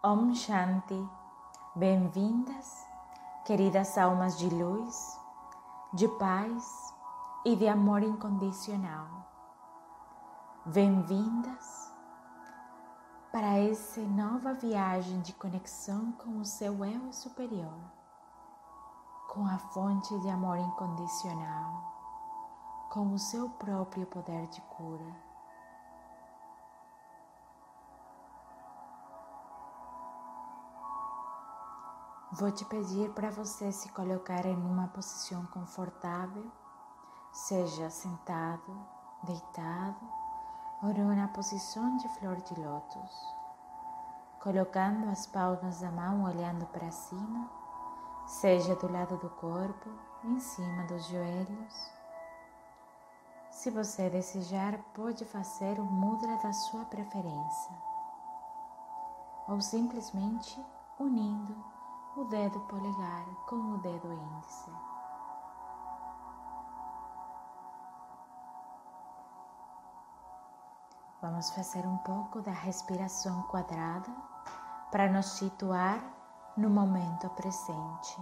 Om Shanti. Bem-vindas, queridas almas de luz, de paz e de amor incondicional. Bem-vindas para essa nova viagem de conexão com o seu eu superior, com a fonte de amor incondicional, com o seu próprio poder de cura Vou te pedir para você se colocar em uma posição confortável, seja sentado, deitado ou numa posição de flor de lótus, colocando as palmas da mão olhando para cima, seja do lado do corpo, em cima dos joelhos. Se você desejar, pode fazer o mudra da sua preferência, ou simplesmente unindo o dedo polegar com o dedo índice. Vamos fazer um pouco da respiração quadrada para nos situar no momento presente,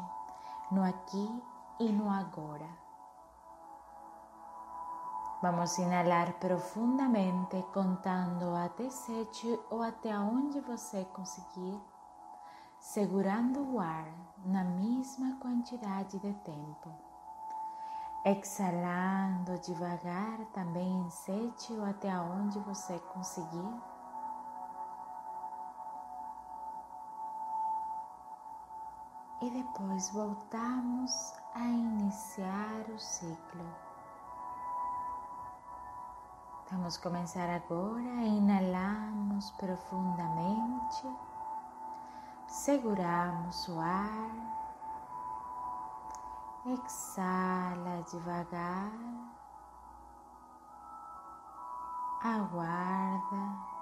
no aqui e no agora. Vamos inalar profundamente, contando até sete ou até onde você conseguir segurando o ar na mesma quantidade de tempo. Exalando devagar também em sete ou até onde você conseguir. E depois voltamos a iniciar o ciclo. Vamos começar agora, inalamos profundamente seguramos o ar, exala devagar, aguarda.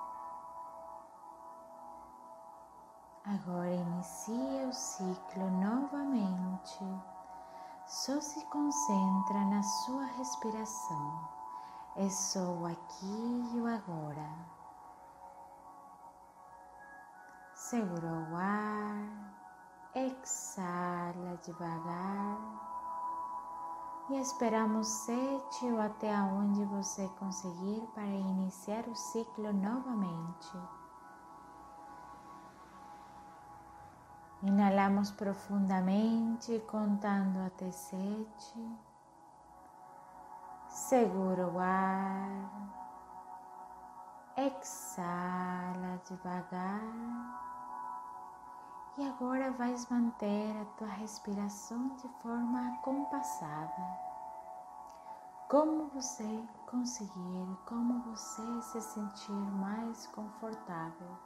Agora inicia o ciclo novamente. Só se concentra na sua respiração. É só o aqui e o agora. Segura o ar, exala devagar e esperamos sete ou até onde você conseguir para iniciar o ciclo novamente. Inalamos profundamente, contando até sete. Segura o ar, exala devagar. E agora vais manter a tua respiração de forma compassada. Como você conseguir, como você se sentir mais confortável.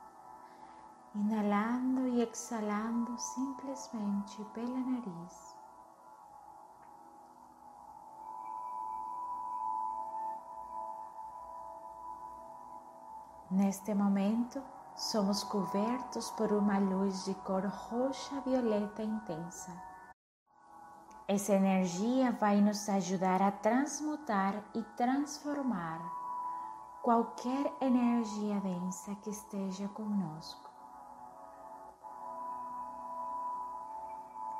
Inalando e exalando simplesmente pela nariz. Neste momento, somos cobertos por uma luz de cor roxa violeta intensa. Essa energia vai nos ajudar a transmutar e transformar qualquer energia densa que esteja conosco.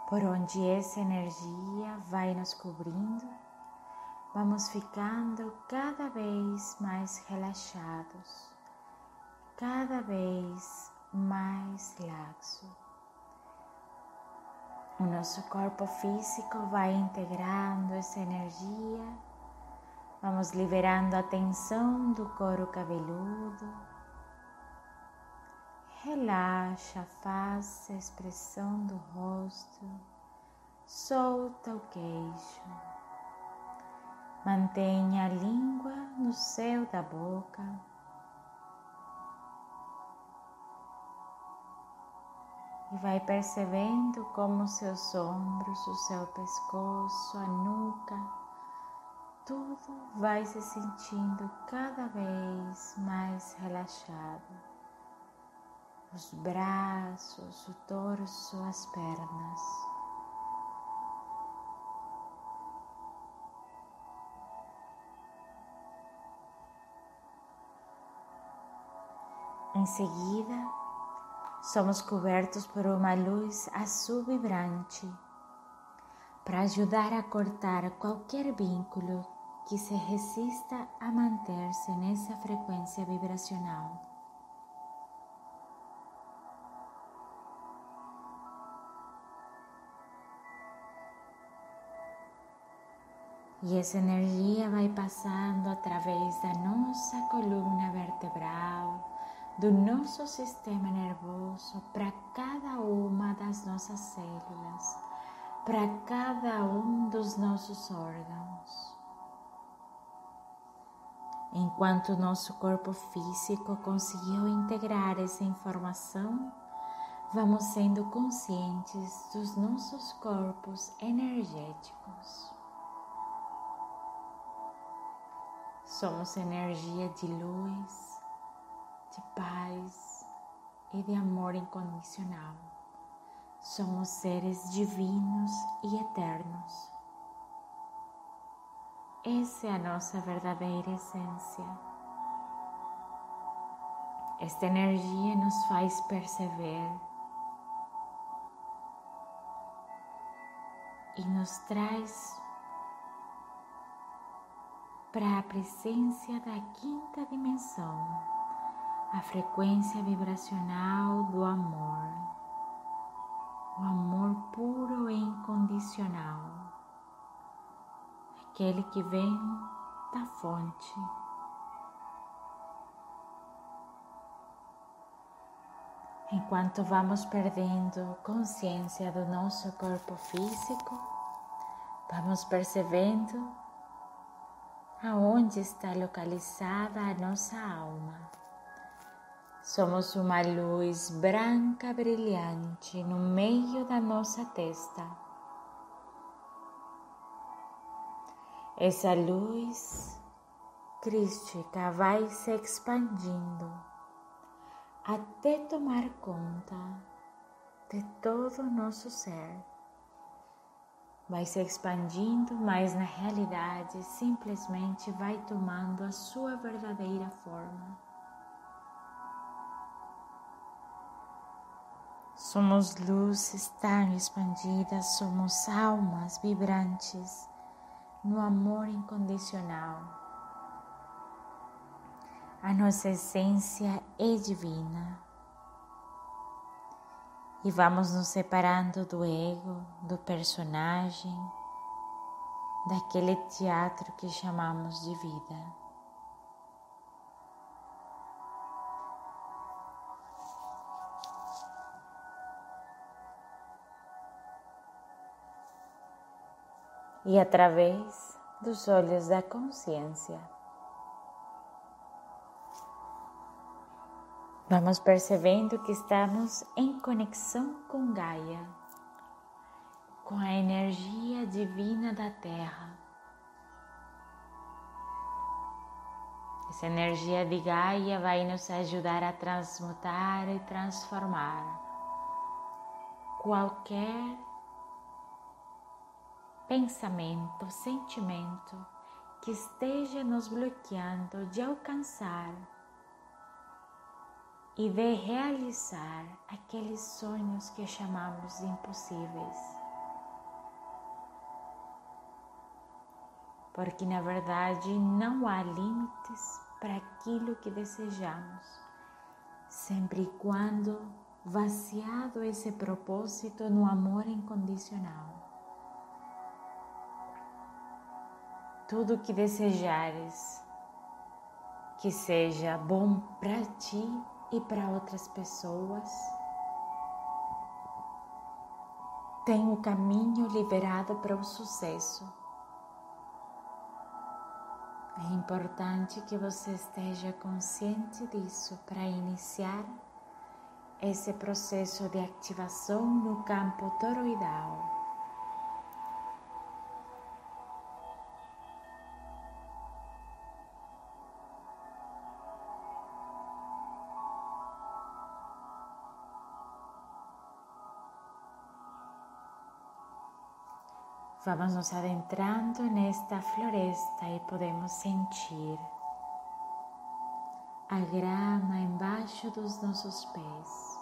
Por onde essa energia vai nos cobrindo, vamos ficando cada vez mais relaxados cada vez mais laxo. O nosso corpo físico vai integrando essa energia, vamos liberando a tensão do couro cabeludo. Relaxa a face, a expressão do rosto, solta o queixo. Mantenha a língua no céu da boca e vai percebendo como seus ombros, o seu pescoço, a nuca, tudo vai se sentindo cada vez mais relaxado. Os braços, o torso, as pernas. Em seguida, somos cobertos por uma luz azul vibrante para ajudar a cortar qualquer vínculo que se resista a manter-se nessa frequência vibracional. E essa energia vai passando através da nossa coluna vertebral, do nosso sistema nervoso para cada uma das nossas células, para cada um dos nossos órgãos. Enquanto o nosso corpo físico conseguiu integrar essa informação, vamos sendo conscientes dos nossos corpos energéticos. Somos energia de luz, de paz e de amor incondicional. Somos seres divinos e eternos. Essa é a nossa verdadeira essência. Esta energia nos faz perceber e nos traz para a presença da quinta dimensão, a frequência vibracional do amor, o amor puro e incondicional, aquele que vem da fonte. Enquanto vamos perdendo consciência do nosso corpo físico, vamos percebendo aonde está localizada a nossa alma. Somos uma luz branca brilhante no meio da nossa testa. Essa luz crística vai se expandindo até tomar conta de todo o nosso ser vai se expandindo, mas na realidade simplesmente vai tomando a sua verdadeira forma. Somos luzes tão expandidas, somos almas vibrantes no amor incondicional. A nossa essência é divina e vamos nos separando do ego, do personagem, daquele teatro que chamamos de vida. E através dos olhos da consciência, Vamos percebendo que estamos em conexão com Gaia, com a energia divina da Terra. Essa energia de Gaia vai nos ajudar a transmutar e transformar qualquer pensamento, sentimento que esteja nos bloqueando de alcançar e de realizar aqueles sonhos que chamamos impossíveis. Porque na verdade não há limites para aquilo que desejamos, sempre e quando vaciado esse propósito no amor incondicional. Tudo que desejares que seja bom para ti e para outras pessoas. Tem o caminho liberado para o sucesso. É importante que você esteja consciente disso para iniciar esse processo de ativação no campo toroidal. Vamos nos adentrando nesta floresta e podemos sentir a grama embaixo dos nossos pés.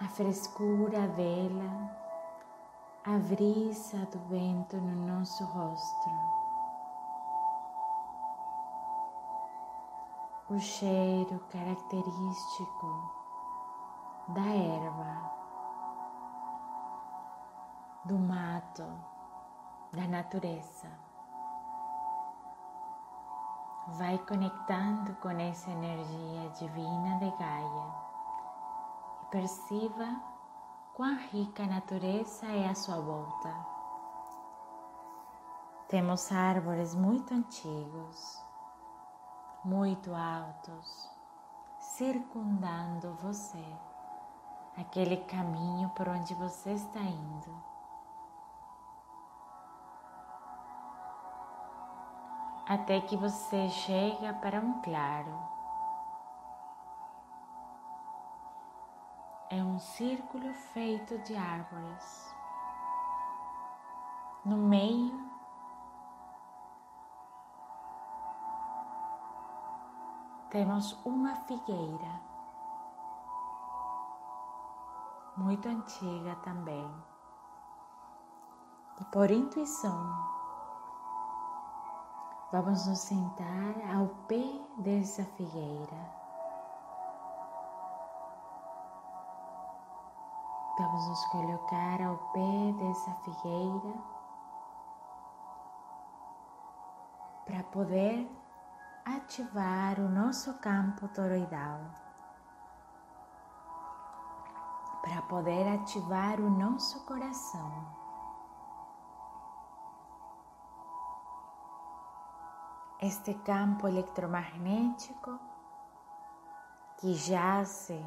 a frescura dela, a brisa do vento no nosso rosto, o cheiro característico da erva, do mato, da natureza. Vai conectando com essa energia divina de Gaia Perceba quão rica a natureza é à sua volta. Temos árvores muito antigos, muito altos, circundando você, aquele caminho por onde você está indo. Até que você chega para um claro é um círculo feito de árvores. No meio, temos uma figueira, muito antiga também. E por intuição, vamos nos sentar ao pé dessa figueira. Vamos nos colocar ao pé dessa figueira para poder ativar o nosso campo toroidal, para poder ativar o nosso coração. Este campo eletromagnético que jace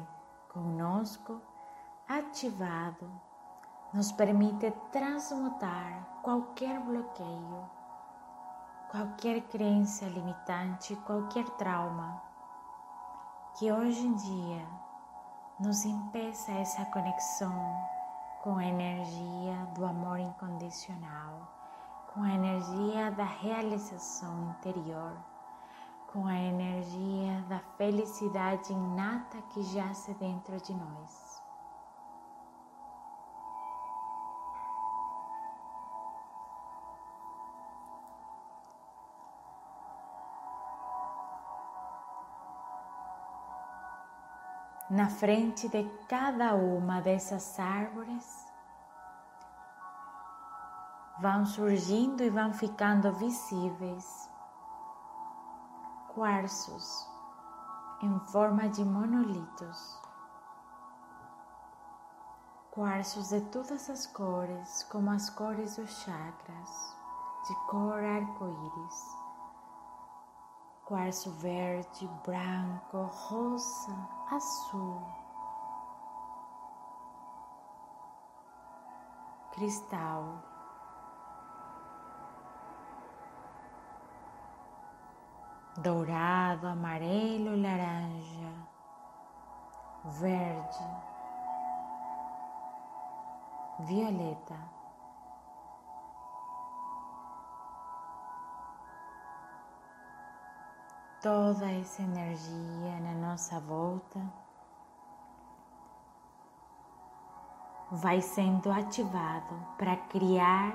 conosco ativado nos permite transmutar qualquer bloqueio, qualquer crença limitante, qualquer trauma que hoje em dia nos impeça essa conexão com a energia do amor incondicional, com a energia da realização interior, com a energia da felicidade inata que jace dentro de nós. na frente de cada uma dessas árvores vão surgindo e vão ficando visíveis quartzos em forma de monolitos. Quartzos de todas as cores, como as cores dos chakras, de cor arco-íris quartzo verde, branco, rosa, azul, cristal. Dourado, amarelo, laranja, verde, violeta. toda essa energia na nossa volta vai sendo ativado para criar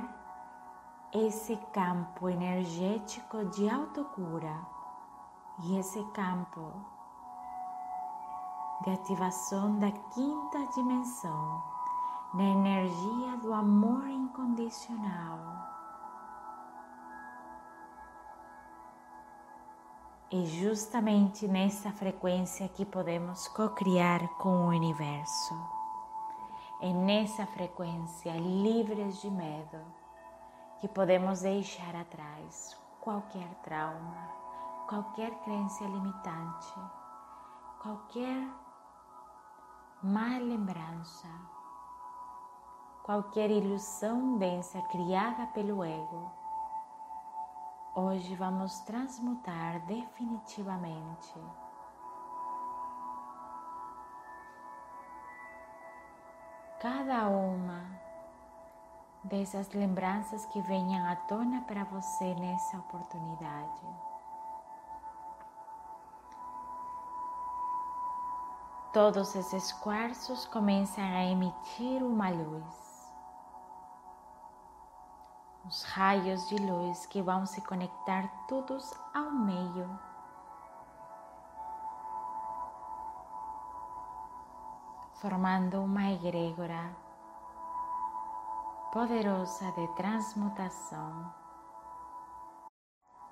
esse campo energético de autocura e esse campo de ativação da quinta dimensão, na energia do amor incondicional. E justamente nessa frequência que podemos co-criar com o universo. É nessa frequência, livres de medo, que podemos deixar atrás qualquer trauma, qualquer crença limitante, qualquer má lembrança, qualquer ilusão densa criada pelo ego Hoje vamos transmutar definitivamente. Cada uma dessas lembranças que venham à tona para você nessa oportunidade. Todos esses quartzos começam a emitir uma luz. Os raios de luz que vão se conectar todos ao meio. Formando uma egrégora poderosa de transmutação,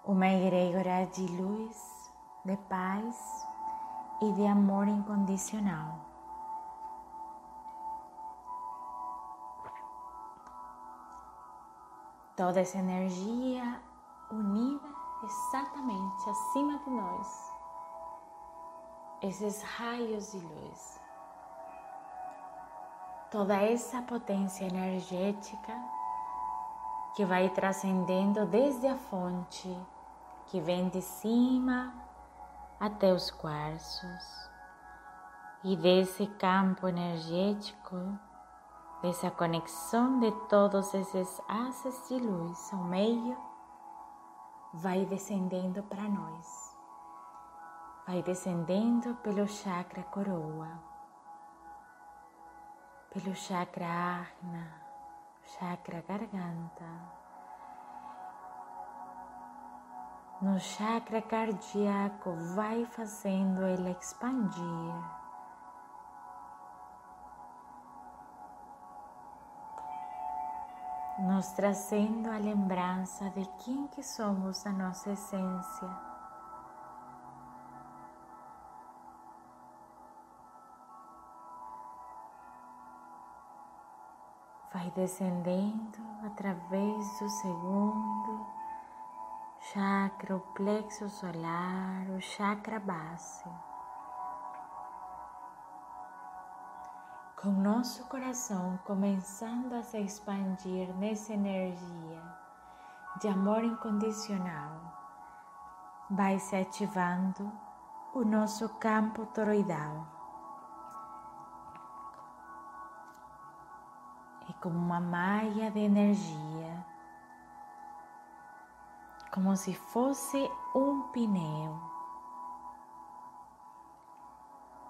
uma egrégora de luz, de paz e de amor incondicional. Toda essa energia unida exatamente acima de nós, esses raios de luz toda essa potência energética que vai transcendendo desde a fonte que vem de cima até os quartzos e desse campo energético, dessa conexão de todos esses asas de luz ao meio, vai descendendo para nós, vai descendendo pelo chakra coroa pelo chakra Ajna, chakra garganta, no chakra cardíaco, vai fazendo ele expandir. Nos trazendo a lembrança de quem que somos a nossa essência. vai descendendo através do segundo chakra, o plexo solar, o chakra base. Com nosso coração começando a se expandir nessa energia de amor incondicional, vai se ativando o nosso campo toroidal. como uma malha de energia, como se fosse um pneu.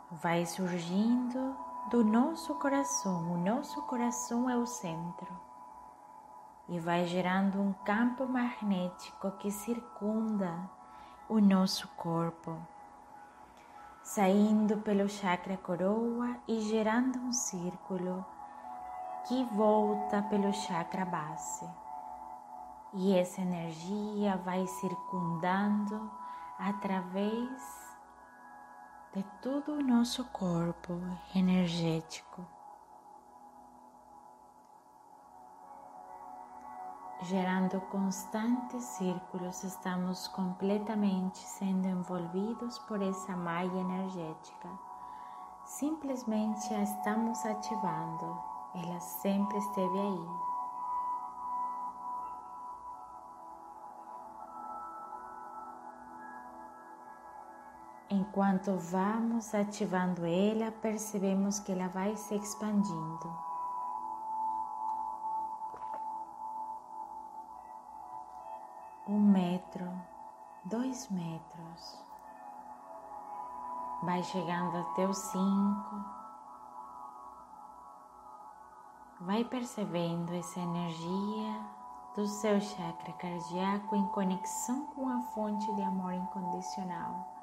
Vai surgindo do nosso coração, o nosso coração é o centro, e vai gerando um campo magnético que circunda o nosso corpo, saindo pelo chakra coroa e gerando um círculo que volta pelo chakra base. E essa energia vai circundando através de todo o nosso corpo energético. Gerando constantes círculos, estamos completamente sendo envolvidos por essa malha energética. Simplesmente a estamos ativando ela sempre esteve aí. Enquanto vamos ativando ela, percebemos que ela vai se expandindo. Um metro, dois metros, vai chegando até os cinco, Vai percebendo essa energia do seu chakra cardíaco em conexão com a fonte de amor incondicional,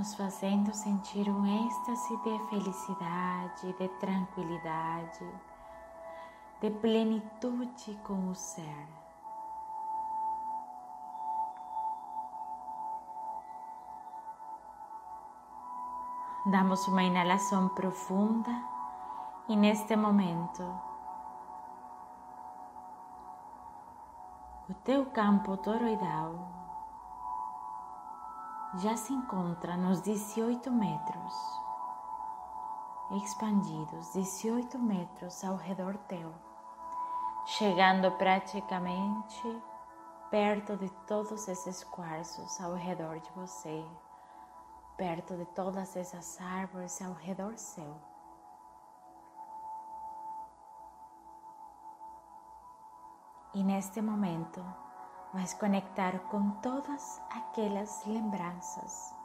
nos fazendo sentir um êxtase de felicidade, de tranquilidade, de plenitude com o ser. Damos uma inalação profunda e neste momento o teu campo toroidal já se encontra nos 18 metros, expandidos 18 metros ao redor teu, chegando praticamente perto de todos esses quartzos ao redor de você, perto de todas essas árvores ao redor seu. E neste momento vais conectar com todas aquelas lembranças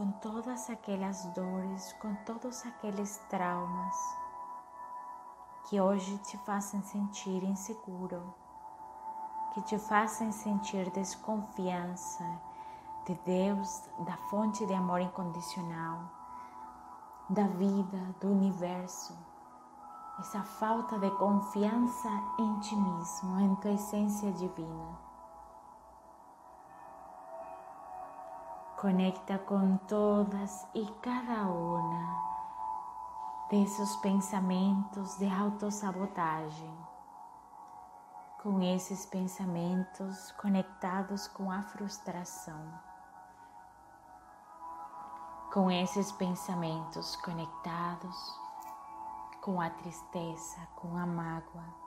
com todas aquelas dores, com todos aqueles traumas que hoje te fazem sentir inseguro, que te fazem sentir desconfiança de Deus, da fonte de amor incondicional, da vida, do universo. Essa falta de confiança em ti mesmo, em tua essência divina. Conecta com todas e cada uma desses pensamentos de autossabotagem, com esses pensamentos conectados com a frustração, com esses pensamentos conectados com a tristeza, com a mágoa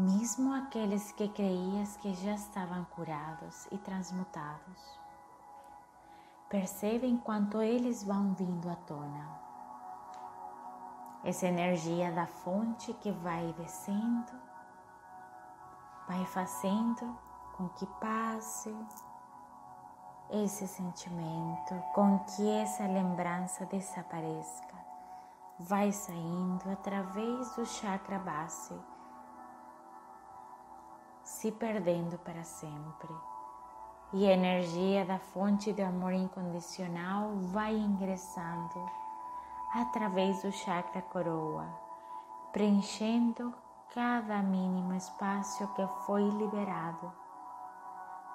mesmo aqueles que creias que já estavam curados e transmutados. Percebem quanto eles vão vindo à tona. Essa energia da fonte que vai descendo, vai fazendo com que passe esse sentimento, com que essa lembrança desapareça, vai saindo através do chakra base se perdendo para sempre. E a energia da fonte de amor incondicional vai ingressando através do chakra coroa, preenchendo cada mínimo espaço que foi liberado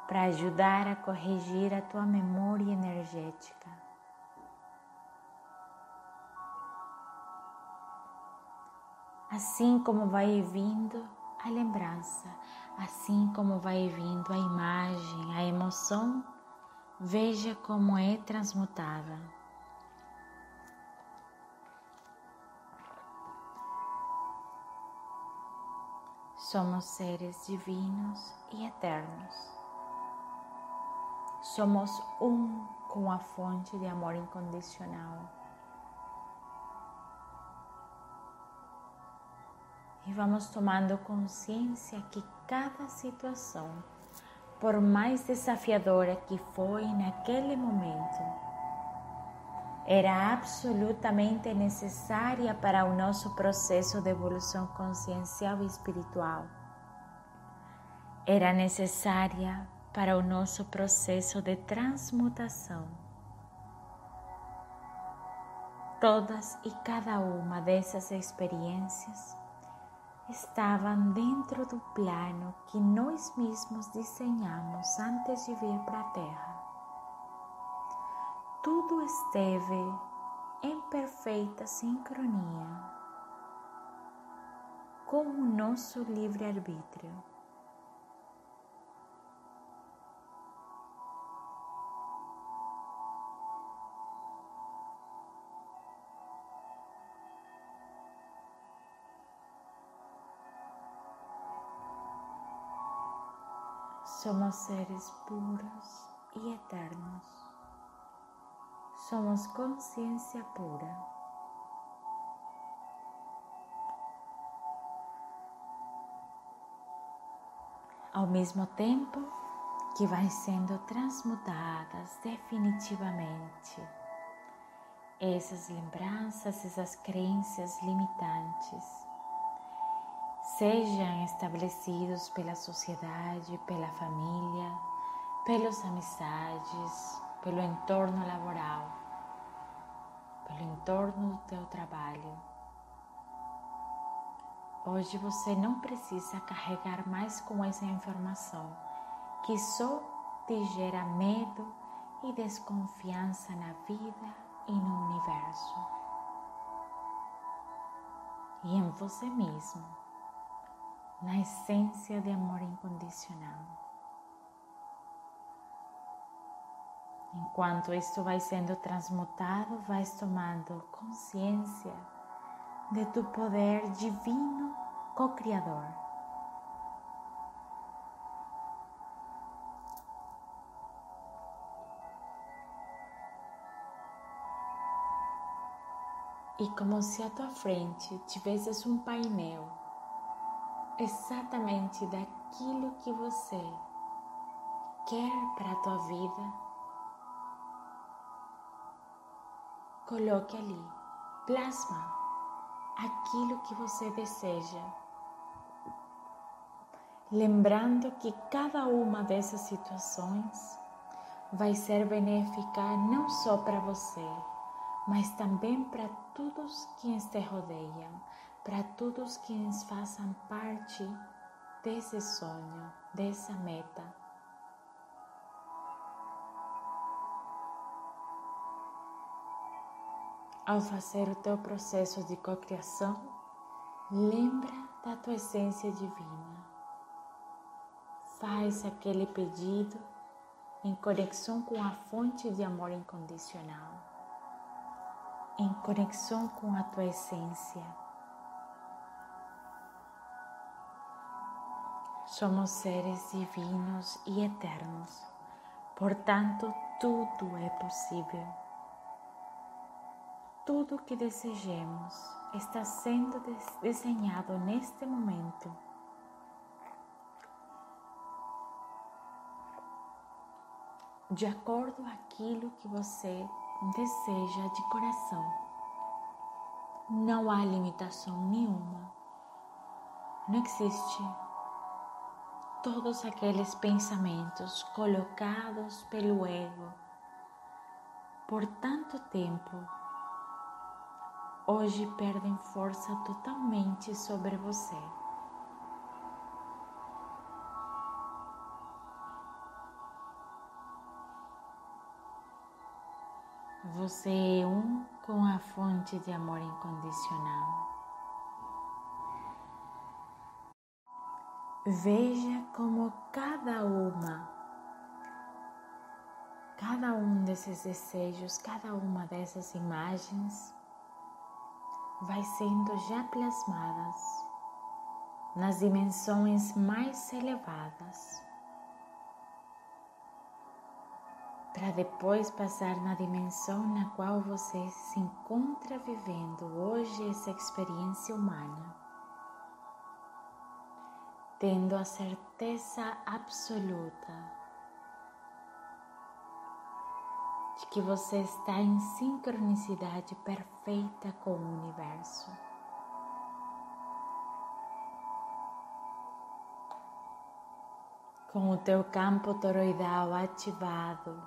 para ajudar a corrigir a tua memória energética. Assim como vai vindo a lembrança, Assim como vai vindo a imagem, a emoção, veja como é transmutada. Somos seres divinos e eternos. Somos um com a fonte de amor incondicional. E vamos tomando consciência que cada situação, por mais desafiadora que foi naquele momento, era absolutamente necessária para o nosso processo de evolução consciencial e espiritual. Era necessária para o nosso processo de transmutação. Todas e cada uma dessas experiências estavam dentro do plano que nós mesmos desenhamos antes de vir para a Terra. Tudo esteve em perfeita sincronia com o nosso livre-arbítrio. Somos seres puros e eternos. Somos consciência pura. Ao mesmo tempo que vai sendo transmutadas definitivamente essas lembranças, essas crenças limitantes sejam estabelecidos pela sociedade, pela família, pelas amizades, pelo entorno laboral, pelo entorno do teu trabalho. Hoje você não precisa carregar mais com essa informação que só te gera medo e desconfiança na vida e no universo. E em você mesmo na essência de amor incondicional. Enquanto isto vai sendo transmutado, vais tomando consciência de tu poder divino co-criador. E como se à tua frente tivesses um painel exatamente daquilo que você quer para a tua vida coloque ali, plasma aquilo que você deseja. Lembrando que cada uma dessas situações vai ser benéfica não só para você, mas também para todos quienes te rodeiam, para todos quienes façam parte desse sonho, dessa meta. Ao fazer o teu processo de cocriação, lembra da tua essência divina. Faz aquele pedido em conexão com a fonte de amor incondicional, em conexão com a tua essência. Somos seres divinos e eternos, portanto, tudo é possível. Tudo que desejemos está sendo desenhado neste momento. De acordo com aquilo que você deseja de coração. Não há limitação nenhuma. Não existe todos aqueles pensamentos colocados pelo ego por tanto tempo, hoje perdem força totalmente sobre você. Você é um com a fonte de amor incondicional. Veja como cada uma, cada um desses desejos, cada uma dessas imagens vai sendo já plasmadas nas dimensões mais elevadas, para depois passar na dimensão na qual você se encontra vivendo hoje essa experiência humana tendo a certeza absoluta de que você está em sincronicidade perfeita com o universo. Com o teu campo toroidal ativado,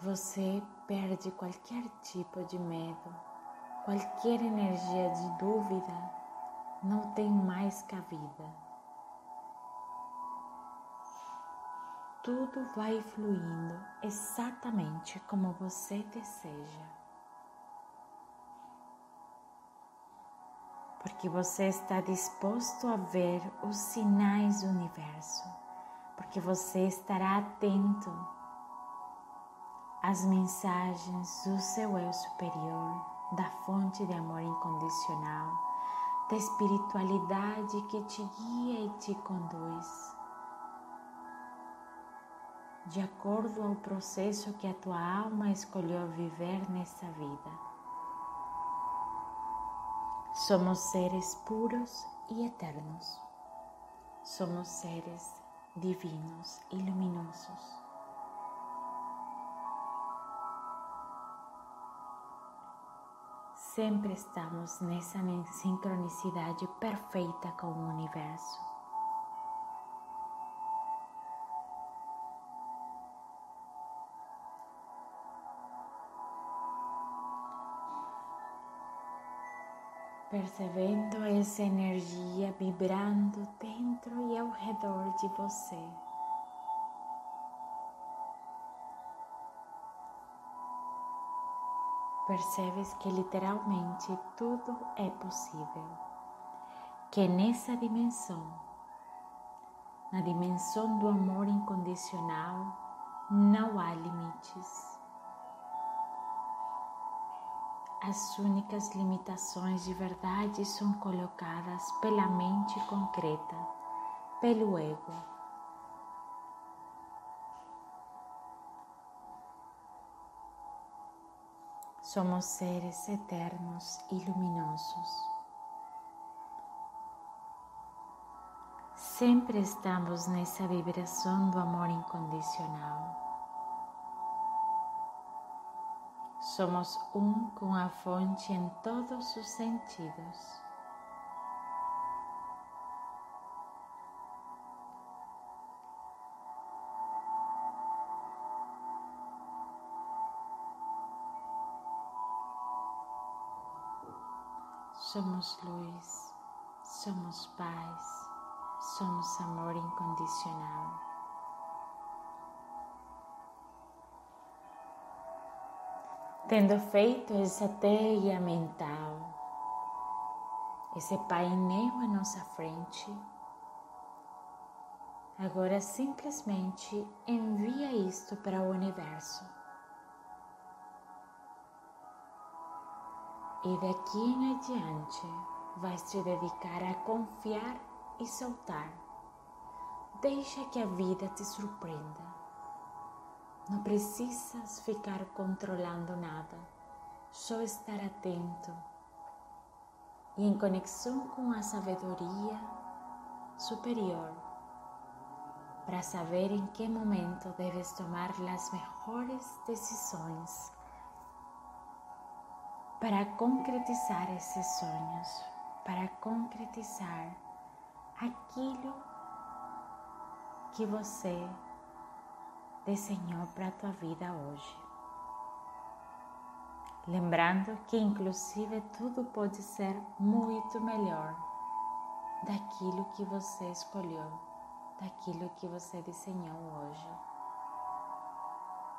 você perde qualquer tipo de medo qualquer energia de dúvida não tem mais cabida. Tudo vai fluindo exatamente como você deseja. Porque você está disposto a ver os sinais do universo, porque você estará atento às mensagens do seu eu superior da fonte de amor incondicional, da espiritualidade que te guia e te conduz, de acordo ao processo que a tua alma escolheu viver nessa vida. Somos seres puros e eternos. Somos seres divinos e luminosos. Sempre estamos nessa sincronicidade perfeita com o universo. Percebendo essa energia vibrando dentro e ao redor de você. Percebes que literalmente tudo é possível, que nessa dimensão, na dimensão do amor incondicional, não há limites. As únicas limitações de verdade são colocadas pela mente concreta, pelo ego Somos seres eternos e luminosos. Sempre estamos nessa vibração do amor incondicional. Somos um com a fonte em todos os sentidos. Somos luz, somos paz, somos amor incondicional. Tendo feito essa teia mental, esse painel à nossa frente, agora simplesmente envia isto para o universo. E daqui em adiante vais te dedicar a confiar e soltar. Deixa que a vida te surpreenda. Não precisas ficar controlando nada, só estar atento e em conexão com a sabedoria superior para saber em que momento deves tomar as melhores decisões para concretizar esses sonhos, para concretizar aquilo que você desenhou para a tua vida hoje. Lembrando que, inclusive, tudo pode ser muito melhor daquilo que você escolheu, daquilo que você desenhou hoje.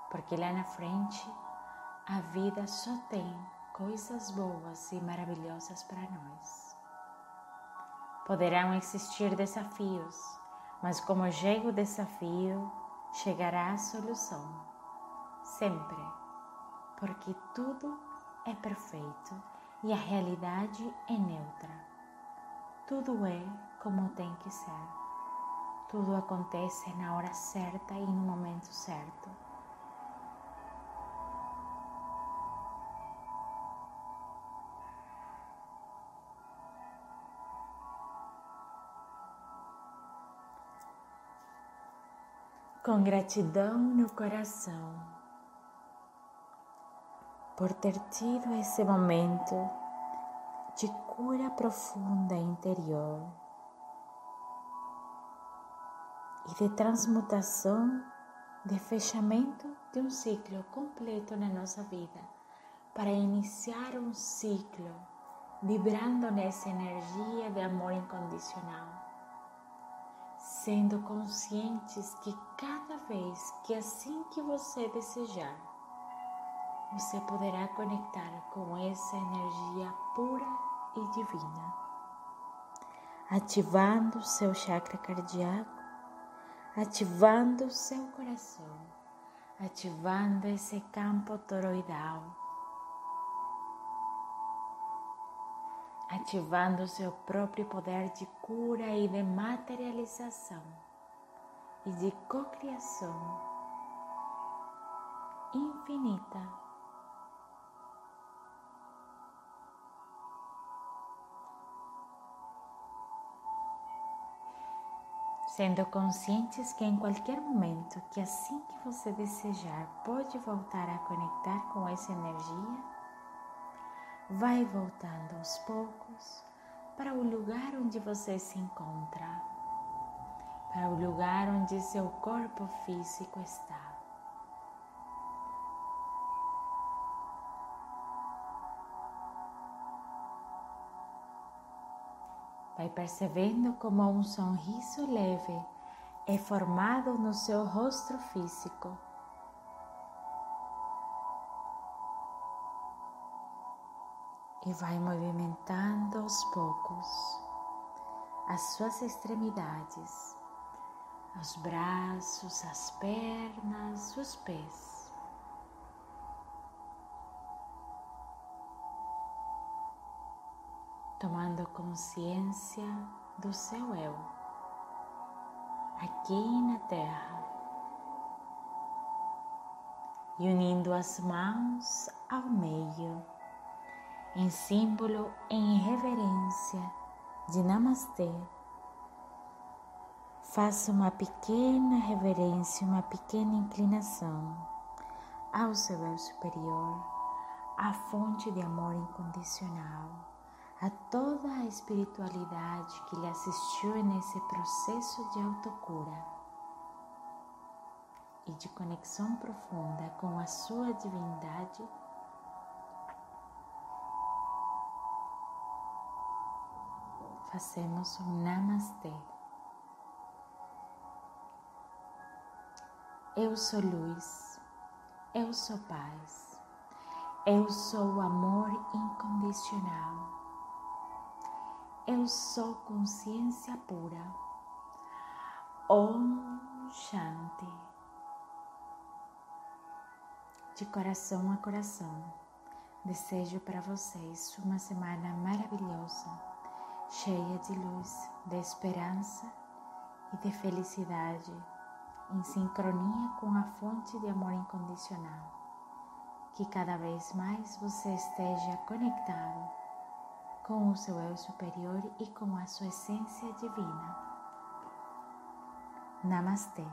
Porque lá na frente, a vida só tem coisas boas e maravilhosas para nós. Poderão existir desafios, mas como chega o desafio, chegará a solução. Sempre, porque tudo é perfeito e a realidade é neutra. Tudo é como tem que ser. Tudo acontece na hora certa e no momento certo. Com gratidão no coração por ter tido esse momento de cura profunda interior e de transmutação, de fechamento de um ciclo completo na nossa vida, para iniciar um ciclo vibrando nessa energia de amor incondicional sendo conscientes que cada vez que assim que você desejar, você poderá conectar com essa energia pura e divina, ativando seu chakra cardíaco, ativando seu coração, ativando esse campo toroidal ativando seu próprio poder de cura e de materialização e de cocriação infinita. Sendo conscientes que em qualquer momento, que assim que você desejar, pode voltar a conectar com essa energia vai voltando aos poucos para o lugar onde você se encontra, para o lugar onde seu corpo físico está. Vai percebendo como um sorriso leve é formado no seu rosto físico e vai movimentando aos poucos as suas extremidades, os braços, as pernas, os pés. Tomando consciência do seu eu, aqui na Terra, e unindo as mãos ao meio em símbolo em reverência de Namastê. Faça uma pequena reverência, uma pequena inclinação ao seu eu superior, à fonte de amor incondicional, a toda a espiritualidade que lhe assistiu nesse processo de autocura e de conexão profunda com a sua divindade. Fazemos um Namastê. Eu sou luz, eu sou paz, eu sou amor incondicional, eu sou consciência pura. Om Shanti. De coração a coração, desejo para vocês uma semana maravilhosa, cheia de luz, de esperança e de felicidade em sincronia com a fonte de amor incondicional. Que cada vez mais você esteja conectado com o seu eu superior e com a sua essência divina. Namastê.